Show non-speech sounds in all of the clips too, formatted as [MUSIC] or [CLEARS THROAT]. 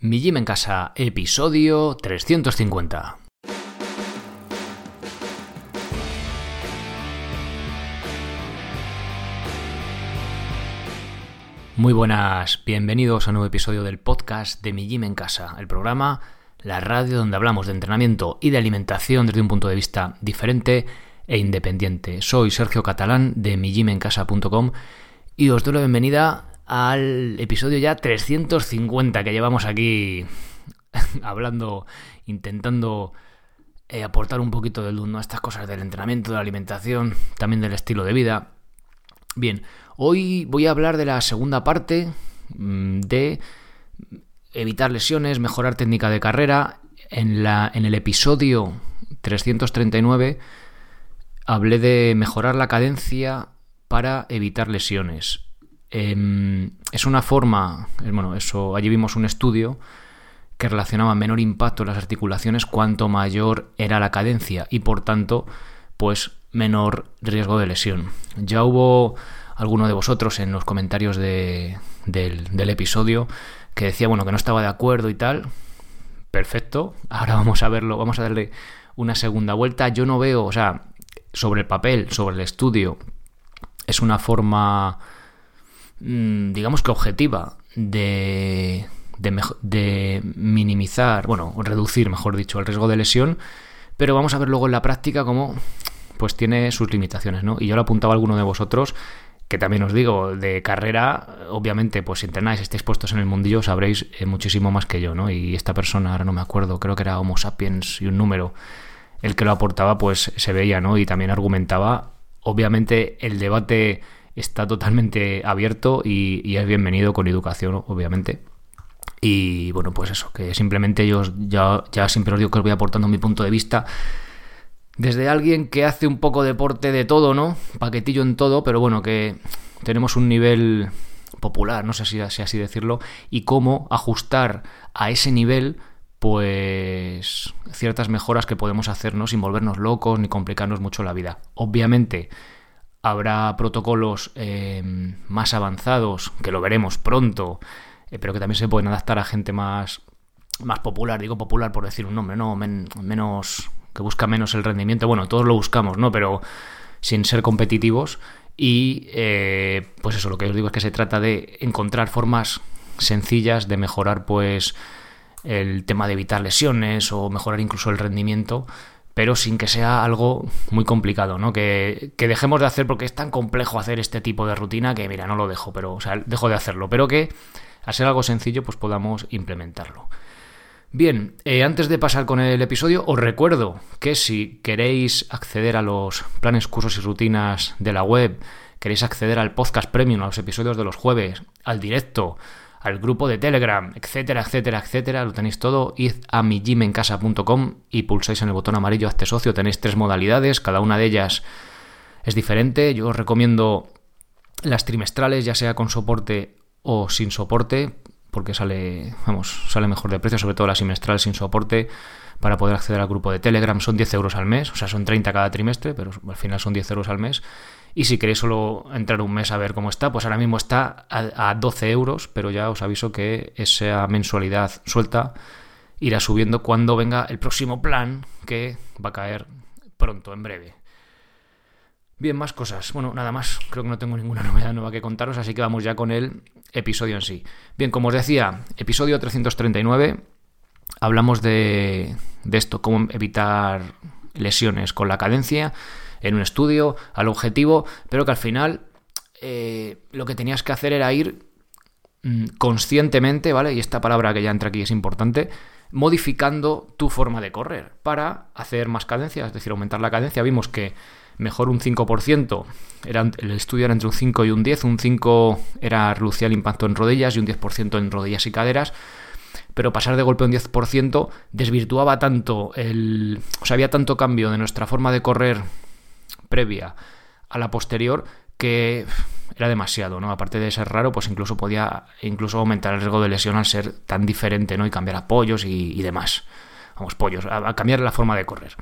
Mi Gym en Casa, episodio 350. Muy buenas, bienvenidos a un nuevo episodio del podcast de Mi Gym en Casa, el programa, la radio donde hablamos de entrenamiento y de alimentación desde un punto de vista diferente e independiente. Soy Sergio Catalán de migymencasa.com y os doy la bienvenida al episodio ya 350 que llevamos aquí [LAUGHS] hablando, intentando eh, aportar un poquito de luz a estas cosas del entrenamiento, de la alimentación, también del estilo de vida. Bien, hoy voy a hablar de la segunda parte mm, de evitar lesiones, mejorar técnica de carrera. En, la, en el episodio 339 hablé de mejorar la cadencia para evitar lesiones. Em, es una forma, bueno, eso, allí vimos un estudio que relacionaba menor impacto en las articulaciones cuanto mayor era la cadencia y por tanto, pues menor riesgo de lesión. Ya hubo alguno de vosotros en los comentarios del, del episodio que decía, bueno, que no estaba de acuerdo y tal. Perfecto, [LAUGHS] ahora vamos a verlo, vamos a darle una segunda vuelta. Yo no veo, o sea, sobre el papel, sobre el estudio, es una forma digamos que objetiva de, de, minimizar, bueno, reducir, mejor dicho, el riesgo de lesión, pero vamos a ver luego en la práctica cómo pues tiene sus limitaciones, ¿no? Y yo lo apuntaba a alguno de vosotros, que también os digo, de carrera, obviamente, pues si entrenáis, estáis puestos en el mundillo, sabréis eh, muchísimo más que yo, ¿no? Y esta persona, ahora no me acuerdo, creo que era Homo sapiens y un número, el que lo aportaba, pues se veía, ¿no? Y también argumentaba, obviamente, el debate está totalmente abierto y, es bienvenido con educación, obviamente. Y bueno, pues eso, que simplemente yo ya, ya siempre os digo que os voy aportando mi punto de vista desde alguien que hace un poco deporte de todo, ¿no? Paquetillo en todo, pero bueno, que tenemos un nivel popular, no sé si, si así decirlo, y cómo ajustar a ese nivel pues ciertas mejoras que podemos hacernos sin volvernos locos ni complicarnos mucho la vida. Obviamente, habrá protocolos eh, más avanzados, que lo veremos pronto, eh, pero que también se pueden adaptar a gente más, más popular, digo popular por decir un nombre, no, menos, que busca menos el rendimiento, bueno, todos lo buscamos, ¿no? Pero sin ser competitivos. Y eh, pues eso, lo que os digo es que se trata de encontrar formas sencillas de mejorar pues el tema de evitar lesiones o mejorar incluso el rendimiento pero sin que sea algo muy complicado, ¿no? Que, dejemos de hacer porque es tan complejo hacer este tipo de rutina que, mira, no lo dejo, pero, o sea, dejo de hacerlo, pero que al ser algo sencillo, pues podamos implementarlo. Bien, eh, antes de pasar con el episodio, os recuerdo que si queréis acceder a los planes, cursos y rutinas de la web, queréis acceder al podcast premium, a los episodios de los jueves, al directo, al grupo de Telegram, etcétera, etcétera, etcétera. Lo tenéis todo. Id a mijimencasa.com y pulsáis en el botón amarillo Hazte socio. Tenéis tres modalidades, cada una de ellas es diferente. Yo os recomiendo las trimestrales, ya sea con soporte o sin soporte, porque sale, vamos, sale mejor de precio, sobre todo la semestral sin soporte, para poder acceder al grupo de Telegram. Son 10 euros al mes, o sea, son 30 cada trimestre, pero al final son 10 euros al mes. Y si queréis solo entrar un mes a ver cómo está, pues ahora mismo está a, 12 euros, pero ya os aviso que esa mensualidad suelta irá subiendo cuando venga el próximo plan que va a caer pronto, en breve. Bien, más cosas. Bueno, nada más. Creo que no tengo ninguna [LAUGHS] novedad nueva que contaros, así que vamos ya con el episodio en sí. Bien, como os decía, episodio 339. Hablamos de, de esto, cómo evitar lesiones con la cadencia en un estudio, al objetivo, pero que al final eh, lo que tenías que hacer era ir mm, conscientemente, ¿vale? Y esta palabra que ya entra aquí es importante, modificando tu forma de correr para hacer más cadencia, es decir, aumentar la cadencia. Vimos que mejor un 5%, era, el estudio era entre un 5 y un 10, un 5 era reducir el impacto en rodillas y un 10% en rodillas y caderas, pero pasar de golpe un 10% desvirtuaba tanto el... O sea, había tanto cambio de nuestra forma de correr previa a la posterior que era demasiado, ¿no? Aparte de ser raro, pues incluso podía incluso aumentar el riesgo de lesión al ser tan diferente, ¿no? Y cambiar apoyos y, y demás. Vamos, pollos, a, cambiar la forma de correr.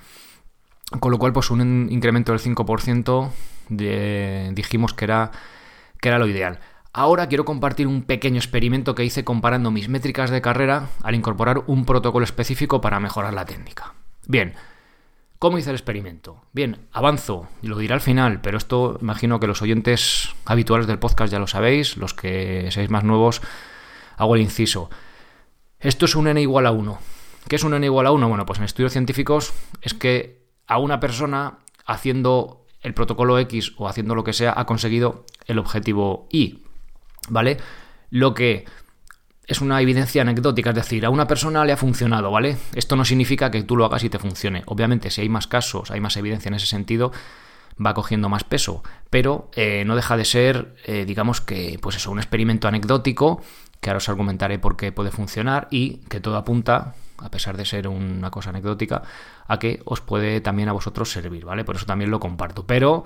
Con lo cual, pues un incremento del 5% dijimos que era, que era lo ideal. Ahora quiero compartir un pequeño experimento que hice comparando mis métricas de carrera al incorporar un protocolo específico para mejorar la técnica. Bien, ¿cómo hice el experimento? Bien, avanzo, lo diré al final, pero esto imagino que los oyentes habituales del podcast ya lo sabéis, los que seáis más nuevos, hago el inciso. Esto es un n igual a 1. ¿Qué es un n igual a 1? Bueno, pues en estudios científicos es que a una persona haciendo el protocolo X o haciendo lo que sea ha conseguido el objetivo Y. ¿vale? Lo que es una evidencia anecdótica, es decir, a una persona le ha funcionado, ¿vale? Esto no significa que tú lo hagas y te funcione. Obviamente, si hay más casos, hay más evidencia en ese sentido, va cogiendo más peso, pero eh, no deja de ser, eh, digamos que, pues eso, un experimento anecdótico, que ahora os argumentaré por qué puede funcionar y que todo apunta, a pesar de ser una cosa anecdótica, a que os puede también a vosotros servir, ¿vale? Por eso también lo comparto. Pero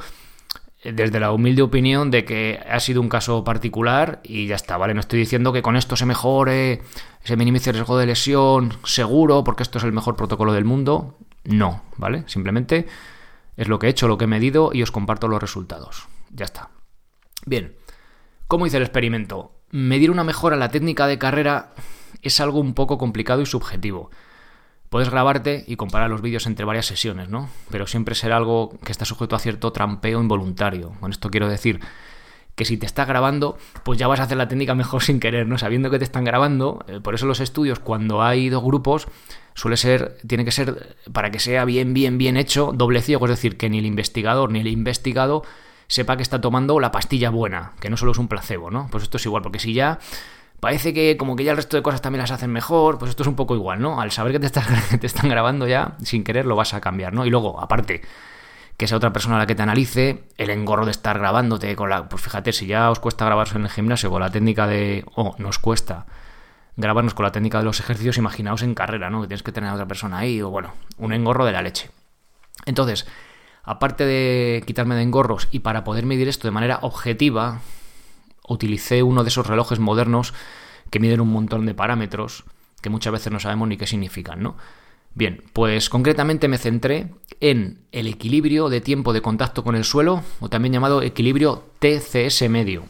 desde la humilde opinión de que ha sido un caso particular y ya está, ¿vale? No estoy diciendo que con esto se mejore, se minimice el riesgo de lesión, seguro, porque esto es el mejor protocolo del mundo. No, ¿vale? Simplemente es lo que he hecho, lo que he medido y os comparto los resultados. Ya está. Bien, ¿cómo hice el experimento? Medir una mejora en la técnica de carrera es algo un poco complicado y subjetivo. Puedes grabarte y comparar los vídeos entre varias sesiones, ¿no? Pero siempre será algo que está sujeto a cierto trampeo involuntario. Con esto quiero decir que si te está grabando, pues ya vas a hacer la técnica mejor [LAUGHS] sin querer, ¿no? Sabiendo que te están grabando, eh, por eso los estudios, cuando hay dos grupos, suele ser, tiene que ser, para que sea bien, bien, bien hecho, doble ciego, es decir, que ni el investigador ni el investigado sepa que está tomando la pastilla buena, que no solo es un placebo, ¿no? Pues esto es igual, porque si ya parece que como que ya el resto de cosas también las hacen mejor, pues esto es un poco igual, ¿no? Al saber que [LAUGHS] te, están grabando ya, sin querer lo vas a cambiar, ¿no? Y luego, aparte, que sea otra persona la que te analice, el engorro de estar grabándote con la... Pues fíjate, si ya os cuesta grabarse en el gimnasio con la técnica de... o nos cuesta grabarnos con la técnica de los ejercicios, imaginaos en carrera, ¿no? Que tienes que tener a otra persona ahí, o bueno, un engorro de la leche. Entonces, aparte de quitarme de engorros y para poder medir esto de manera objetiva, utilicé uno de esos relojes modernos que miden un montón de parámetros que muchas veces no sabemos ni qué significan, ¿no? Bien, pues concretamente me centré en el equilibrio de tiempo de contacto con el suelo, o también llamado equilibrio TCS medio.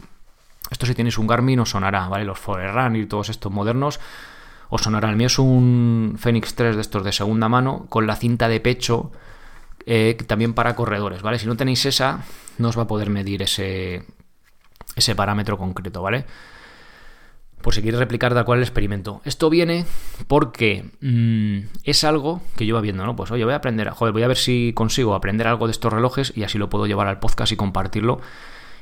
Esto si tenéis un Garmin os sonará, ¿vale? Los Forerun y todos estos modernos os sonará. El mío es un Fenix 3 de estos de segunda mano con la cinta de pecho eh, también para corredores, ¿vale? Si no tenéis esa, no os va a poder medir ese, ese parámetro concreto, ¿vale? Por si quieres replicar tal cual el experimento. Esto viene porque mm, es algo que yo va viendo, ¿no? Pues oye, voy a aprender, joder, voy a ver si consigo aprender algo de estos relojes y así lo puedo llevar al podcast y compartirlo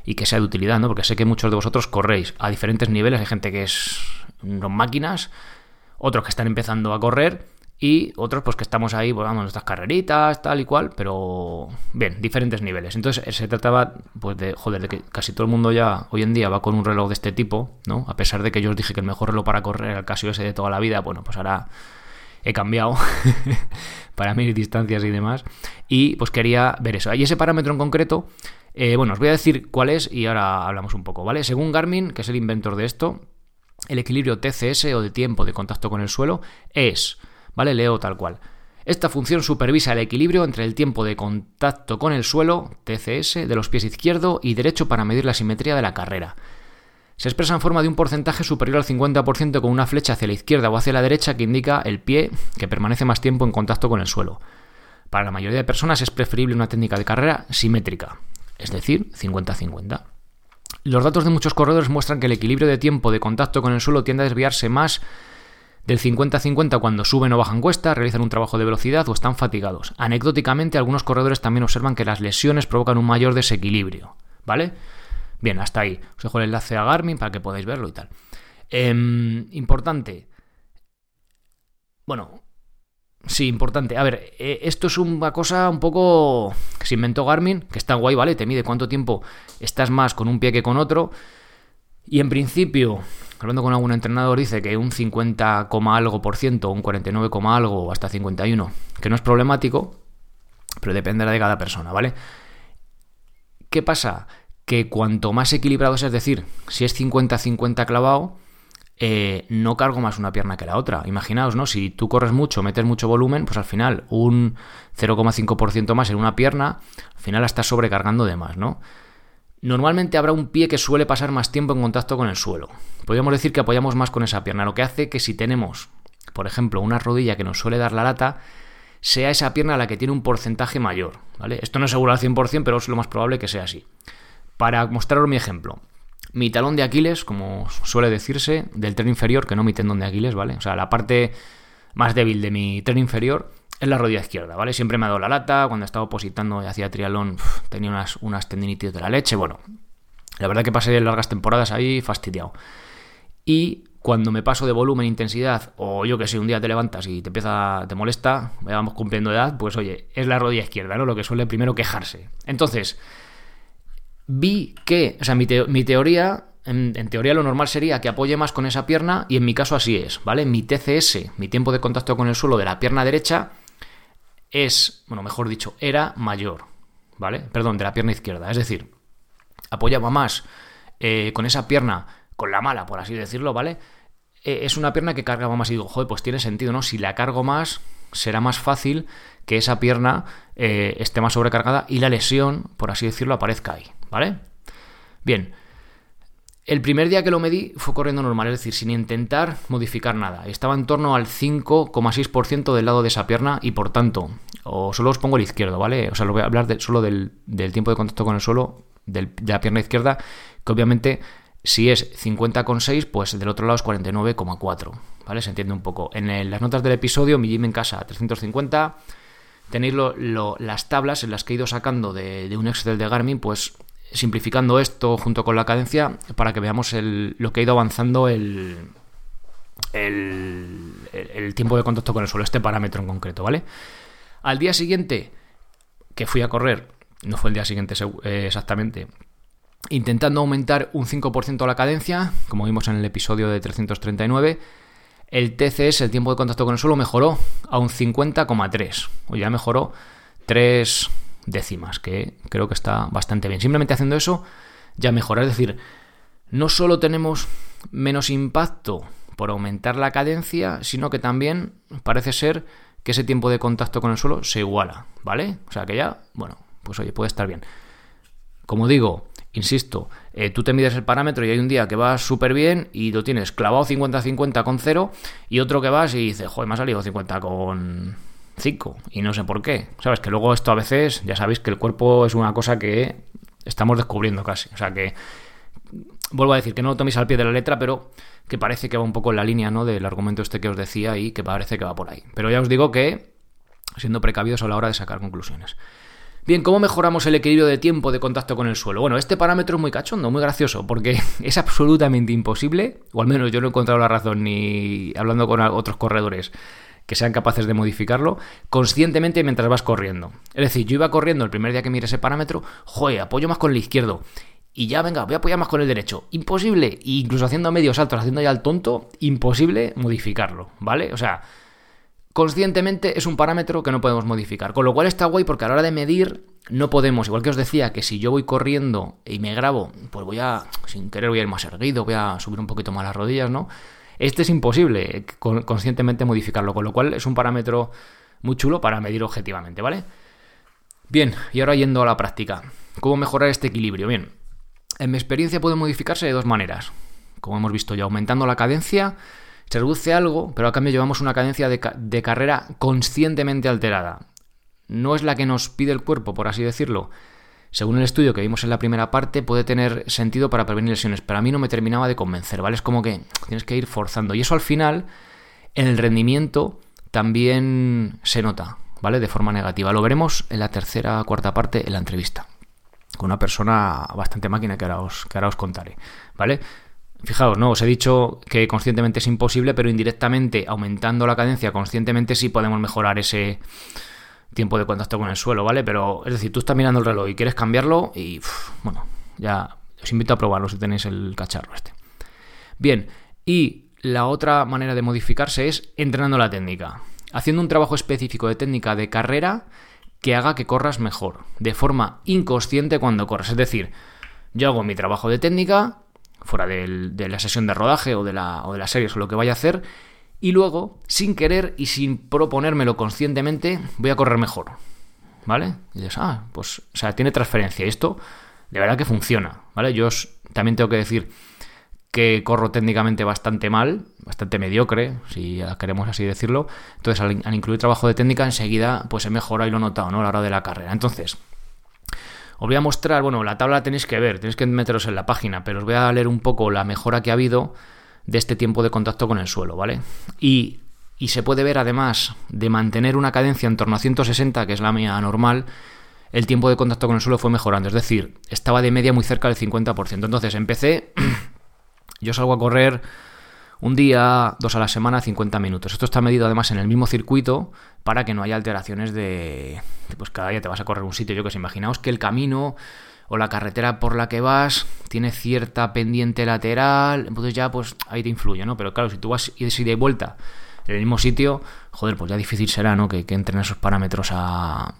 y que sea de utilidad, ¿no? Porque sé que muchos de vosotros corréis a diferentes niveles, hay gente que es máquinas, otros que están empezando a correr y otros pues que estamos ahí, pues vamos, nuestras carreritas, tal y cual, pero bien, diferentes niveles. Entonces se trataba pues de, joder, de que casi todo el mundo ya hoy en día va con un reloj de este tipo, ¿no? A pesar de que yo os dije que el mejor reloj para correr era el Casio ese de toda la vida, bueno, pues ahora he cambiado [LAUGHS] para mis distancias y demás. Y pues quería ver eso. Y ese parámetro en concreto, eh, bueno, os voy a decir cuál es y ahora hablamos un poco, ¿vale? Según Garmin, que es el inventor de esto, el equilibrio TCS o de tiempo de contacto con el suelo es ¿vale? Leo tal cual. Esta función supervisa el equilibrio entre el tiempo de contacto con el suelo, TCS, de los pies izquierdo y derecho para medir la simetría de la carrera. Se expresa en forma de un porcentaje superior al 50% con una flecha hacia la izquierda o hacia la derecha que indica el pie que permanece más tiempo en contacto con el suelo. Para la mayoría de personas es preferible una técnica de carrera simétrica, es decir, 50-50. Los datos de muchos corredores muestran que el equilibrio de tiempo de contacto con el suelo tiende a desviarse más del 50-50 cuando suben o bajan cuesta, realizan un trabajo de velocidad o están fatigados. Anecdóticamente, algunos corredores también observan que las lesiones provocan un mayor desequilibrio. ¿Vale? Bien, hasta ahí. Os dejo el enlace a Garmin para que podáis verlo y tal. Em, importante. Bueno, sí, importante. A ver, eh, esto es una cosa un poco que se inventó Garmin, que está guay, ¿vale? Te mide cuánto tiempo estás más con un pie que con otro. Y en principio, hablando con algún entrenador, dice que un 50, algo por ciento, un 49, algo o hasta 51, que no es problemático, pero dependerá de cada persona, ¿vale? ¿Qué pasa? Que cuanto más equilibrado es, es decir, si es 50-50 clavado, eh, no cargo más una pierna que la otra. Imaginaos, ¿no? Si tú corres mucho, metes mucho volumen, pues al final un 0,5% más en una pierna, al final la estás sobrecargando de más, ¿no? Normalmente habrá un pie que suele pasar más tiempo en contacto con el suelo. Podríamos decir que apoyamos más con esa pierna, lo que hace que si tenemos, por ejemplo, una rodilla que nos suele dar la lata, sea esa pierna la que tiene un porcentaje mayor. ¿vale? Esto no es seguro al 100%, pero es lo más probable que sea así. Para mostraros mi ejemplo, mi talón de Aquiles, como suele decirse, del tren inferior, que no mi tendón de Aquiles, ¿vale? O sea, la parte más débil de mi tren inferior es la rodilla izquierda, ¿vale? Siempre me ha dado la lata, cuando estaba opositando y hacía triatlón tenía unas, unas tendinitis de la leche, bueno, la verdad que pasé largas temporadas ahí fastidiado. Y cuando me paso de volumen, intensidad, o yo que sé, un día te levantas y te empieza, te molesta, vamos cumpliendo edad, pues oye, es la rodilla izquierda, ¿no? Lo que suele primero quejarse. Entonces, vi que, o sea, mi, teoría, en, teoría lo normal sería que apoye más con esa pierna y en mi caso así es, ¿vale? Mi TCS, mi tiempo de contacto con el suelo de la pierna derecha, es, bueno, mejor dicho, era mayor, ¿vale? Perdón, de la pierna izquierda. Es decir, apoyaba más eh, con esa pierna, con la mala, por así decirlo, ¿vale? Eh, es una pierna que cargaba más y digo, joder, pues tiene sentido, ¿no? Si la cargo más, será más fácil que esa pierna eh, esté más sobrecargada y la lesión, por así decirlo, aparezca ahí, ¿vale? Bien, el primer día que lo medí fue corriendo normal, es decir, sin intentar modificar nada. Estaba en torno al 5,6% del lado de esa pierna y por tanto, o solo os pongo el izquierdo, ¿vale? O sea, lo voy a hablar solo del, tiempo de contacto con el suelo de la pierna izquierda, que obviamente si es 50,6, pues del otro lado es 49,4, ¿vale? Se entiende un poco. En las notas del episodio, mi gym en casa 350, tenéis las tablas en las que he ido sacando de, de un Excel de Garmin, pues simplificando esto junto con la cadencia para que veamos lo que ha ido avanzando el, el, tiempo de contacto con el suelo, este parámetro en concreto, ¿vale? Al día siguiente que fui a correr, no fue el día siguiente eh, exactamente, intentando aumentar un 5% la cadencia, como vimos en el episodio de 339, el TCS, el tiempo de contacto con el suelo, mejoró a un 50,3, o ya mejoró 3 décimas, que creo que está bastante bien. Simplemente haciendo eso ya mejora. Es decir, no solo tenemos menos impacto por aumentar la cadencia, sino que también parece ser que ese tiempo de contacto con el suelo se iguala, ¿vale? O sea que ya, bueno, pues oye, puede estar bien. Como digo, insisto, eh, tú te mides el parámetro y hay un día que vas súper bien y lo tienes clavado 50-50 con 0 y otro que vas y dices, joder, me ha salido 50 con 5 y no sé por qué. Sabes que luego esto a veces, ya sabéis que el cuerpo es una cosa que estamos descubriendo casi. O sea que, vuelvo a decir que no lo toméis al pie de la letra, pero que parece que va un poco en la línea ¿no? del argumento este que os decía y que parece que va por ahí. Pero ya os digo que, siendo precavidos a la hora de sacar conclusiones. Bien, ¿cómo mejoramos el equilibrio de tiempo de contacto con el suelo? Bueno, este parámetro es muy cachondo, muy gracioso, porque [LAUGHS] es absolutamente imposible, o al menos yo no he encontrado la razón ni hablando con otros corredores, que sean capaces de modificarlo conscientemente mientras vas corriendo. Es decir, yo iba corriendo el primer día que mire ese parámetro, joder, apoyo más con el izquierdo. Y ya, venga, voy a apoyar más con el derecho. Imposible. incluso haciendo medios saltos, haciendo ya el tonto, imposible modificarlo, ¿vale? O sea, conscientemente es un parámetro que no podemos modificar. Con lo cual está guay porque a la hora de medir no podemos, igual que os decía, que si yo voy corriendo y me grabo, pues voy a, sin querer voy a ir más erguido, voy a subir un poquito más las rodillas, ¿no? Este es imposible conscientemente modificarlo, con lo cual es un parámetro muy chulo para medir objetivamente, ¿vale? Bien, y ahora yendo a la práctica. ¿Cómo mejorar este equilibrio? Bien, en mi experiencia puede modificarse de dos maneras. Como hemos visto ya, aumentando la cadencia, se reduce algo, pero a cambio llevamos una cadencia de, de carrera conscientemente alterada. No es la que nos pide el cuerpo, por así decirlo, según el estudio que vimos en la primera parte, puede tener sentido para prevenir lesiones, pero a mí no me terminaba de convencer, ¿vale? Es como que tienes que ir forzando. Y eso al final, en el rendimiento, también se nota, ¿vale? De forma negativa. Lo veremos en la tercera cuarta parte en la entrevista, con una persona bastante máquina que ahora os, que ahora os contaré, ¿vale? Fijaos, no, os he dicho que conscientemente es imposible, pero indirectamente, aumentando la cadencia, conscientemente sí podemos mejorar ese tiempo de contacto con el suelo, ¿vale? Pero es decir, tú estás mirando el reloj y quieres cambiarlo y, bueno, ya os invito a probarlo si tenéis el cacharro este. Bien, y la otra manera de modificarse es entrenando la técnica, haciendo un trabajo específico de técnica de carrera que haga que corras mejor, de forma inconsciente cuando corres. Es decir, yo hago mi trabajo de técnica, fuera de la sesión de rodaje o de la, o de la serie o lo que vaya a hacer, y luego, sin querer y sin proponérmelo conscientemente, voy a correr mejor. ¿Vale? Y dices, ah, pues, o sea, tiene transferencia. Esto de verdad que funciona, ¿vale? Yo también tengo que decir que corro técnicamente bastante mal, bastante mediocre, si queremos así decirlo. Entonces, al, incluir trabajo de técnica, enseguida pues he mejorado y lo he notado, ¿no? A la hora de la carrera. Entonces, os voy a mostrar, bueno, la tabla tenéis que ver, tenéis que meteros en la página, pero os voy a leer un poco la mejora que ha habido de este tiempo de contacto con el suelo, ¿vale? Y, y se puede ver además de mantener una cadencia en torno a 160, que es la mía normal, el tiempo de contacto con el suelo fue mejorando. Es decir, estaba de media muy cerca del 50%. Entonces empecé [CLEARS THROAT] Yo salgo a correr un día, dos a la semana, 50 minutos. Esto está medido además en el mismo circuito para que no haya alteraciones de... Pues cada día te vas a correr un sitio, yo que sé, imaginaos que el camino o la carretera por la que vas tiene cierta pendiente lateral, entonces ya pues ahí te influye, ¿no? Pero claro, si tú vas y de vuelta en el mismo sitio, joder, pues ya difícil será, ¿no? Que, entren esos parámetros a,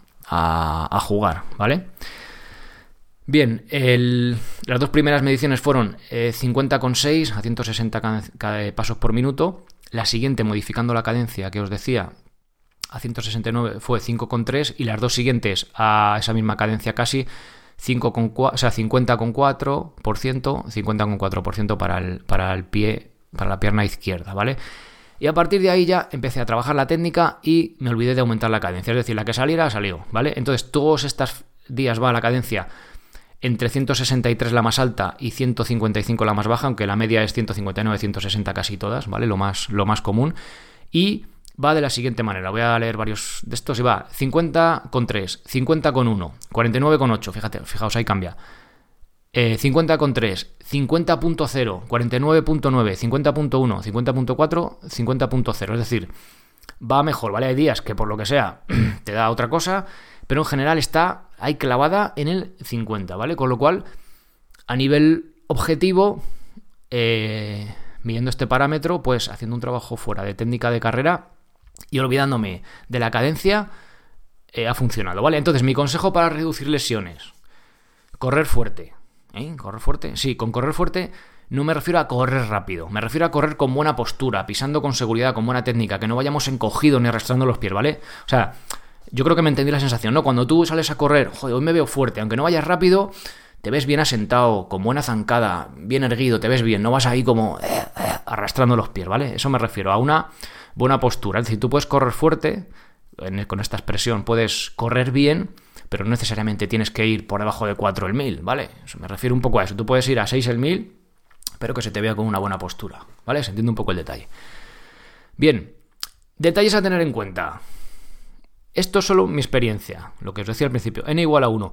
jugar, ¿vale? Bien, las dos primeras mediciones fueron 50,6 eh, a 160 pasos por minuto. La siguiente, modificando la cadencia que os decía, a 169 fue 5,3 y las dos siguientes a esa misma cadencia casi 5,4, o sea, 50,4%, 50,4% para el, para el pie, para la pierna izquierda, ¿vale? Y a partir de ahí ya empecé a trabajar la técnica y me olvidé de aumentar la cadencia, es decir, la que saliera salió, ¿vale? Entonces todos estos días va la cadencia entre 163 la más alta y 155 la más baja, aunque la media es 159, 160 casi todas, ¿vale? Lo más, lo más común. Y va de la siguiente manera. Voy a leer varios de estos y va 50 con 3, 50 con 1, 49 con 8, fíjate, fijaos, ahí cambia. 50 con 3, 50.0, 49.9, 50.1, 50.4, 50.0. Es decir, va mejor, ¿vale? Hay días que por lo que sea [CLEARS THROAT] te da otra cosa, pero en general está ahí clavada en el 50, ¿vale? Con lo cual, a nivel objetivo, eh, midiendo este parámetro, pues haciendo un trabajo fuera de técnica de carrera y olvidándome de la cadencia, eh, ha funcionado, ¿vale? Entonces, mi consejo para reducir lesiones, correr fuerte. ¿Eh? ¿Correr fuerte? Sí, con correr fuerte no me refiero a correr rápido, me refiero a correr con buena postura, pisando con seguridad, con buena técnica, que no vayamos encogidos ni arrastrando los pies, ¿vale? O sea, yo creo que me entendí la sensación, ¿no? Cuando tú sales a correr, joder, hoy me veo fuerte, aunque no vayas rápido, te ves bien asentado, con buena zancada, bien erguido, te ves bien, no vas ahí como eh, eh, arrastrando los pies, ¿vale? Eso me refiero a una buena postura. Es decir, tú puedes correr fuerte, con esta expresión, puedes correr bien, pero no necesariamente tienes que ir por debajo de 4 el 1000, ¿vale? Me refiero un poco a eso. Tú puedes ir a 6 el 1000, pero que se te vea con una buena postura, ¿vale? Se entiende un poco el detalle. Bien, detalles a tener en cuenta. Esto es solo mi experiencia, lo que os decía al principio, n igual a 1.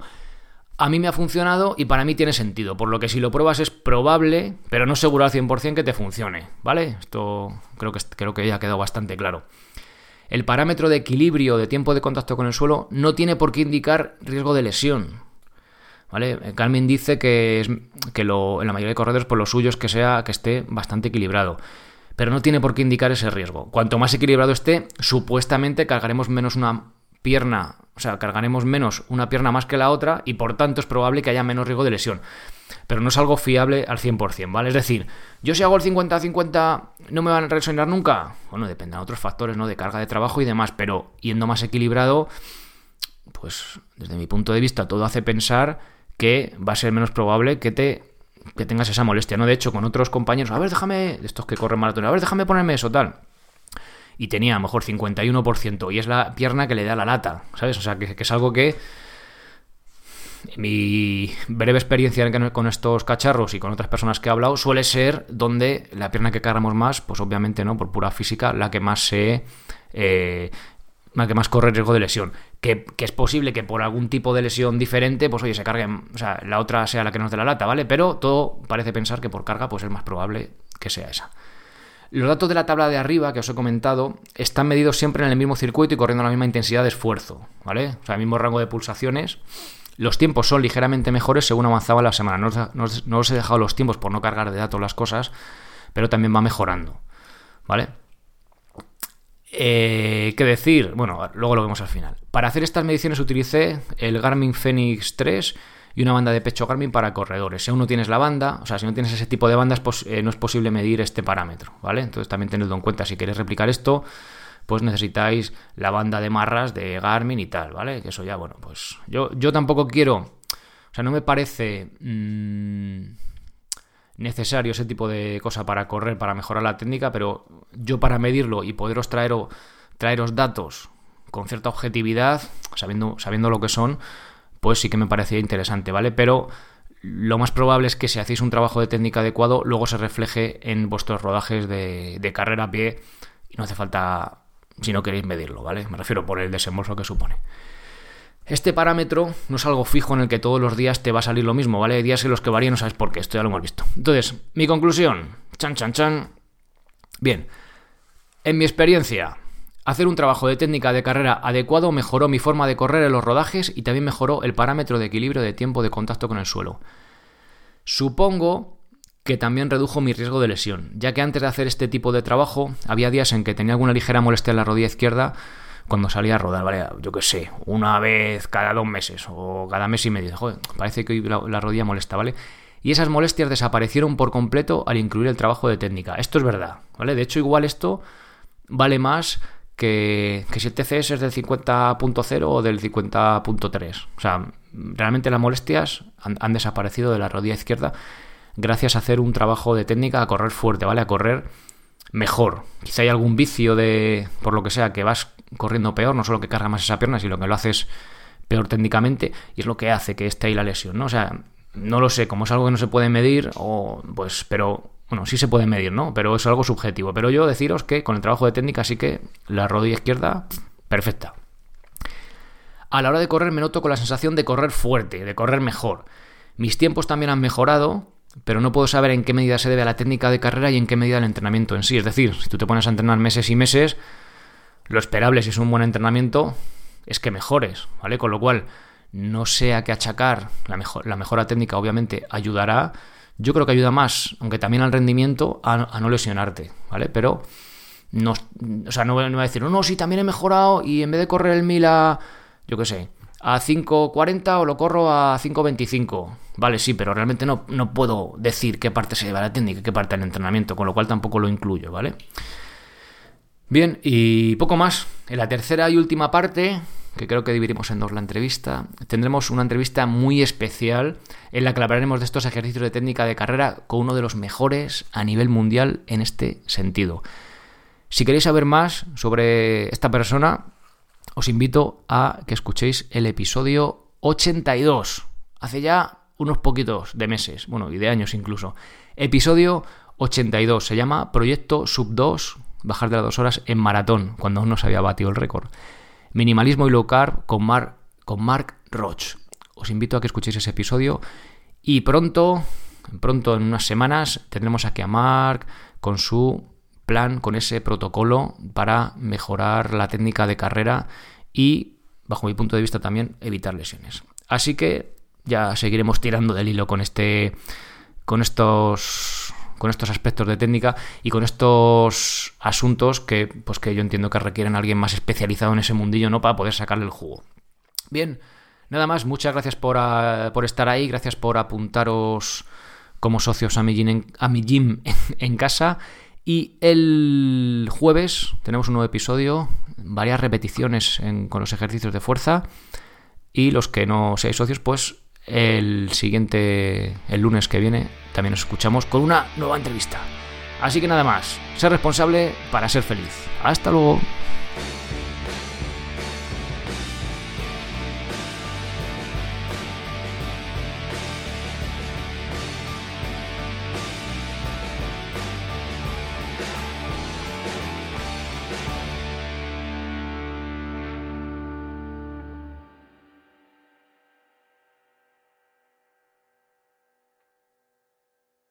A mí me ha funcionado y para mí tiene sentido, por lo que si lo pruebas es probable, pero no seguro al 100% que te funcione, ¿vale? Esto creo que, creo que ya ha quedado bastante claro. El parámetro de equilibrio de tiempo de contacto con el suelo no tiene por qué indicar riesgo de lesión. ¿Vale? Carmen dice que, es, que lo, en la mayoría de corredores, por pues lo suyo es que, sea, que esté bastante equilibrado pero no tiene por qué indicar ese riesgo. Cuanto más equilibrado esté, supuestamente cargaremos menos una pierna, o sea, cargaremos menos una pierna más que la otra y por tanto es probable que haya menos riesgo de lesión. Pero no es algo fiable al 100%, ¿vale? Es decir, yo si hago el 50-50 no me van a resonar nunca. Bueno, depende de otros factores, ¿no? De carga de trabajo y demás, pero yendo más equilibrado, pues desde mi punto de vista todo hace pensar que va a ser menos probable que te que tengas esa molestia, ¿no? De hecho, con otros compañeros, a ver, déjame, estos que corren maratón, a ver, déjame ponerme eso, tal. Y tenía a lo mejor 51%, y es la pierna que le da la lata, ¿sabes? O sea, que, es algo que mi breve experiencia con estos cacharros y con otras personas que he hablado suele ser donde la pierna que cargamos más, pues obviamente no, por pura física, la que más se eh, que más corre riesgo de lesión. Que, es posible que por algún tipo de lesión diferente, pues oye, se cargue, o sea, la otra sea la que nos dé la lata, ¿vale? Pero todo parece pensar que por carga, pues es más probable que sea esa. Los datos de la tabla de arriba que os he comentado están medidos siempre en el mismo circuito y corriendo la misma intensidad de esfuerzo, ¿vale? O sea, el mismo rango de pulsaciones. Los tiempos son ligeramente mejores según avanzaba la semana. No no os he dejado los tiempos por no cargar de datos las cosas, pero también va mejorando, ¿vale? Eh, ¿Qué decir? Bueno, luego lo vemos al final. Para hacer estas mediciones utilicé el Garmin Fenix 3 y una banda de pecho Garmin para corredores. Si aún no tienes la banda, o sea, si no tienes ese tipo de bandas, pues eh, no es posible medir este parámetro, ¿vale? Entonces también tenedlo en cuenta. Si queréis replicar esto, pues necesitáis la banda de marras de Garmin y tal, ¿vale? Que eso ya, bueno, pues yo, yo tampoco quiero... O sea, no me parece mm, necesario ese tipo de cosa para correr, para mejorar la técnica, pero yo para medirlo y poderos traeros, traeros datos con cierta objetividad, sabiendo, sabiendo lo que son, pues sí que me parecía interesante, ¿vale? Pero lo más probable es que si hacéis un trabajo de técnica adecuado, luego se refleje en vuestros rodajes de, carrera a pie y no hace falta si no queréis medirlo, ¿vale? Me refiero por el desembolso que supone. Este parámetro no es algo fijo en el que todos los días te va a salir lo mismo, ¿vale? Hay días en los que varía no sabes por qué, esto ya lo hemos visto. Entonces, mi conclusión, chan, chan, chan. Bien, en mi experiencia, hacer un trabajo de técnica de carrera adecuado mejoró mi forma de correr en los rodajes y también mejoró el parámetro de equilibrio de tiempo de contacto con el suelo. Supongo que también redujo mi riesgo de lesión, ya que antes de hacer este tipo de trabajo había días en que tenía alguna ligera molestia en la rodilla izquierda cuando salía a rodar, ¿vale? Yo qué sé, una vez cada dos meses o cada mes y medio. Joder, parece que hoy la, rodilla molesta, ¿vale? Y esas molestias desaparecieron por completo al incluir el trabajo de técnica. Esto es verdad, ¿vale? De hecho, igual esto vale más que, si el TCS es del 50.0 o del 50.3. O sea, realmente las molestias han, desaparecido de la rodilla izquierda gracias a hacer un trabajo de técnica, a correr fuerte, ¿vale? A correr mejor. Quizá hay algún vicio de, por lo que sea, que vas corriendo peor, no solo que carga más esa pierna, sino que lo haces peor técnicamente y es lo que hace que esté ahí la lesión, ¿no? O sea, no lo sé, como es algo que no se puede medir, o pues, pero bueno, sí se puede medir, ¿no? Pero es algo subjetivo. Pero yo deciros que con el trabajo de técnica sí que la rodilla izquierda, perfecta. A la hora de correr me noto con la sensación de correr fuerte, de correr mejor. Mis tiempos también han mejorado, pero no puedo saber en qué medida se debe a la técnica de carrera y en qué medida al entrenamiento en sí. Es decir, si tú te pones a entrenar meses y meses, lo esperable si es un buen entrenamiento es que mejores, ¿vale? Con lo cual, no sea que achacar la, mejor, la mejora técnica, obviamente, ayudará. Yo creo que ayuda más, aunque también al rendimiento, a, no lesionarte, ¿vale? Pero, no, o sea, no, voy a decir, no, no, sí, también he mejorado y en vez de correr el mil a, yo qué sé, a 5.40 o lo corro a 5.25. Vale, sí, pero realmente no, no puedo decir qué parte se lleva la técnica, qué parte del entrenamiento, con lo cual tampoco lo incluyo, ¿vale? Bien, y poco más. En la tercera y última parte, que creo que dividimos en dos la entrevista, tendremos una entrevista muy especial en la que hablaremos de estos ejercicios de técnica de carrera con uno de los mejores a nivel mundial en este sentido. Si queréis saber más sobre esta persona, os invito a que escuchéis el episodio 82. Hace ya unos poquitos de meses, bueno, y de años incluso. Episodio 82. Se llama Proyecto Sub 2 bajar de las dos horas en maratón, cuando aún no se había batido el récord. Minimalismo y low carb con, con Mark Roach. Os invito a que escuchéis ese episodio y pronto, pronto en unas semanas, tendremos aquí a Mark con su plan, con ese protocolo para mejorar la técnica de carrera y, bajo mi punto de vista, también evitar lesiones. Así que ya seguiremos tirando del hilo con este. con estos con estos aspectos de técnica y con estos asuntos que, pues que yo entiendo que requieren a alguien más especializado en ese mundillo, ¿no? Para poder sacarle el jugo. Bien, nada más, muchas gracias por, ah, estar ahí, gracias por apuntaros como socios a mi gym en, a mi gym en, casa. Y el jueves tenemos un nuevo episodio, varias repeticiones con los ejercicios de fuerza. Y los que no seáis socios, pues el siguiente, el lunes que viene, también nos escuchamos con una nueva entrevista. Así que nada más, ser responsable para ser feliz. Hasta luego.